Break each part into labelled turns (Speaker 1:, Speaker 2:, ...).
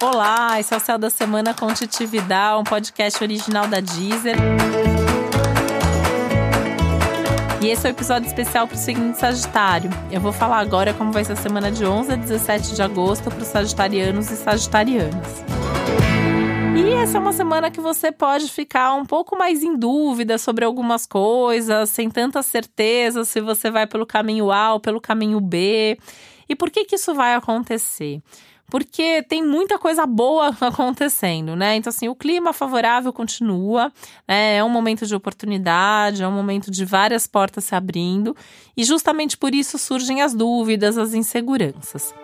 Speaker 1: Olá, esse é o Céu da Semana com Titividade, um podcast original da Deezer. E esse é o um episódio especial para o signo de Sagitário. Eu vou falar agora como vai ser a semana de 11 a 17 de agosto para os sagitarianos e sagitarianas. E essa é uma semana que você pode ficar um pouco mais em dúvida sobre algumas coisas, sem tanta certeza se você vai pelo caminho A ou pelo caminho B. E por que que isso vai acontecer? Porque tem muita coisa boa acontecendo, né? Então, assim, o clima favorável continua, né? É um momento de oportunidade, é um momento de várias portas se abrindo, e justamente por isso surgem as dúvidas, as inseguranças.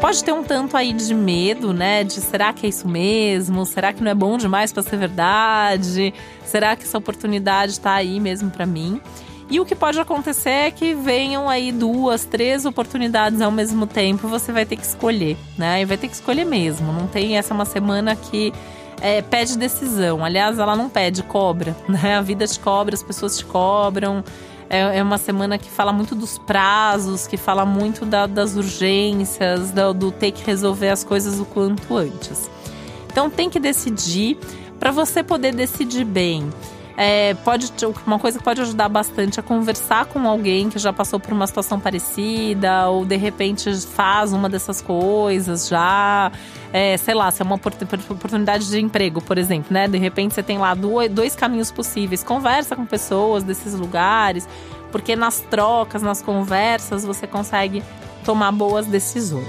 Speaker 1: Pode ter um tanto aí de medo, né? De será que é isso mesmo? Será que não é bom demais para ser verdade? Será que essa oportunidade está aí mesmo para mim? E o que pode acontecer é que venham aí duas, três oportunidades ao mesmo tempo, você vai ter que escolher, né? E vai ter que escolher mesmo. Não tem essa uma semana que é, pede decisão. Aliás, ela não pede, cobra, né? A vida te cobra, as pessoas te cobram. É, é uma semana que fala muito dos prazos, que fala muito da, das urgências, do, do ter que resolver as coisas o quanto antes. Então tem que decidir para você poder decidir bem. É, pode uma coisa que pode ajudar bastante é conversar com alguém que já passou por uma situação parecida ou de repente faz uma dessas coisas já. É, sei lá, se é uma oportunidade de emprego, por exemplo, né? De repente você tem lá dois caminhos possíveis. Conversa com pessoas desses lugares, porque nas trocas, nas conversas, você consegue tomar boas decisões.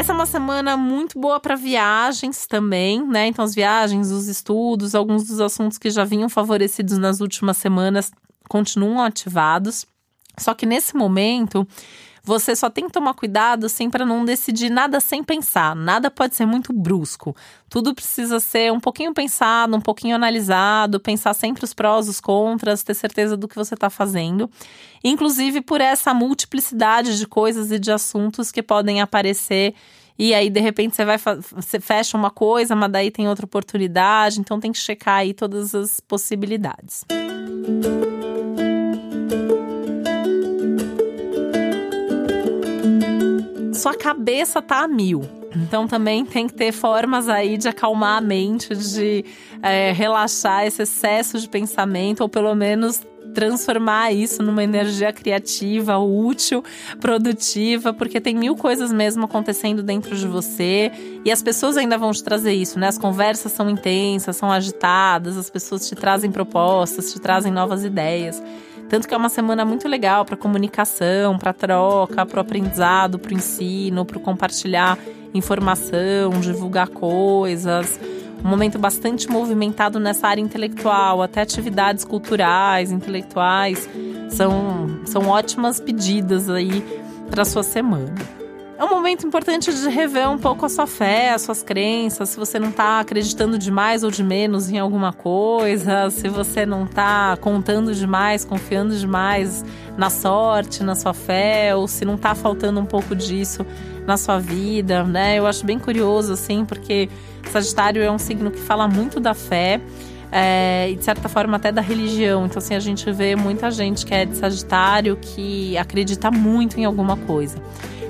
Speaker 1: Essa é uma semana muito boa para viagens também, né? Então, as viagens, os estudos, alguns dos assuntos que já vinham favorecidos nas últimas semanas continuam ativados. Só que nesse momento, você só tem que tomar cuidado assim para não decidir nada sem pensar. Nada pode ser muito brusco. Tudo precisa ser um pouquinho pensado, um pouquinho analisado, pensar sempre os prós, os contras, ter certeza do que você está fazendo. Inclusive por essa multiplicidade de coisas e de assuntos que podem aparecer e aí de repente você vai você fecha uma coisa, mas daí tem outra oportunidade, então tem que checar aí todas as possibilidades. Sua cabeça tá a mil. Então também tem que ter formas aí de acalmar a mente, de é, relaxar esse excesso de pensamento, ou pelo menos transformar isso numa energia criativa, útil, produtiva, porque tem mil coisas mesmo acontecendo dentro de você e as pessoas ainda vão te trazer isso, né? As conversas são intensas, são agitadas, as pessoas te trazem propostas, te trazem novas ideias. Tanto que é uma semana muito legal para comunicação, para troca, para o aprendizado, para o ensino, para compartilhar informação, divulgar coisas um momento bastante movimentado nessa área intelectual, até atividades culturais, intelectuais, são, são ótimas pedidas aí para sua semana. É um momento importante de rever um pouco a sua fé, as suas crenças, se você não está acreditando demais ou de menos em alguma coisa, se você não está contando demais, confiando demais na sorte, na sua fé, ou se não está faltando um pouco disso na sua vida, né? Eu acho bem curioso, assim, porque Sagitário é um signo que fala muito da fé. É, e de certa forma até da religião. Então, assim, a gente vê muita gente que é de Sagitário que acredita muito em alguma coisa.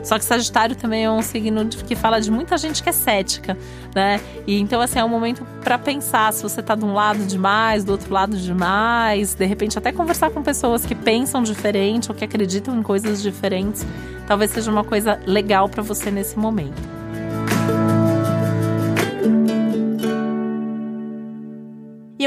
Speaker 1: Só que Sagitário também é um signo que fala de muita gente que é cética, né? E então, assim, é um momento para pensar se você tá de um lado demais, do outro lado demais, de repente até conversar com pessoas que pensam diferente ou que acreditam em coisas diferentes, talvez seja uma coisa legal para você nesse momento.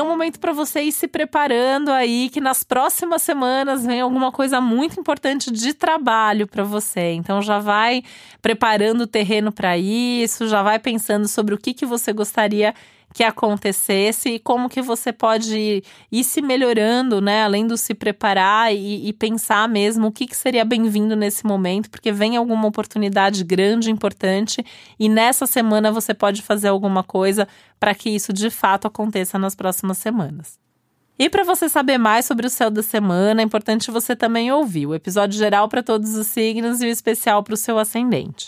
Speaker 1: Um momento para você ir se preparando aí, que nas próximas semanas vem alguma coisa muito importante de trabalho para você. Então já vai preparando o terreno para isso, já vai pensando sobre o que, que você gostaria que acontecesse e como que você pode ir, se melhorando, né? Além do se preparar e, e pensar mesmo o que, que seria bem-vindo nesse momento, porque vem alguma oportunidade grande, importante, e nessa semana você pode fazer alguma coisa para que isso de fato aconteça nas próximas semanas. E para você saber mais sobre o céu da semana, é importante você também ouvir o episódio geral para todos os signos e o especial para o seu ascendente.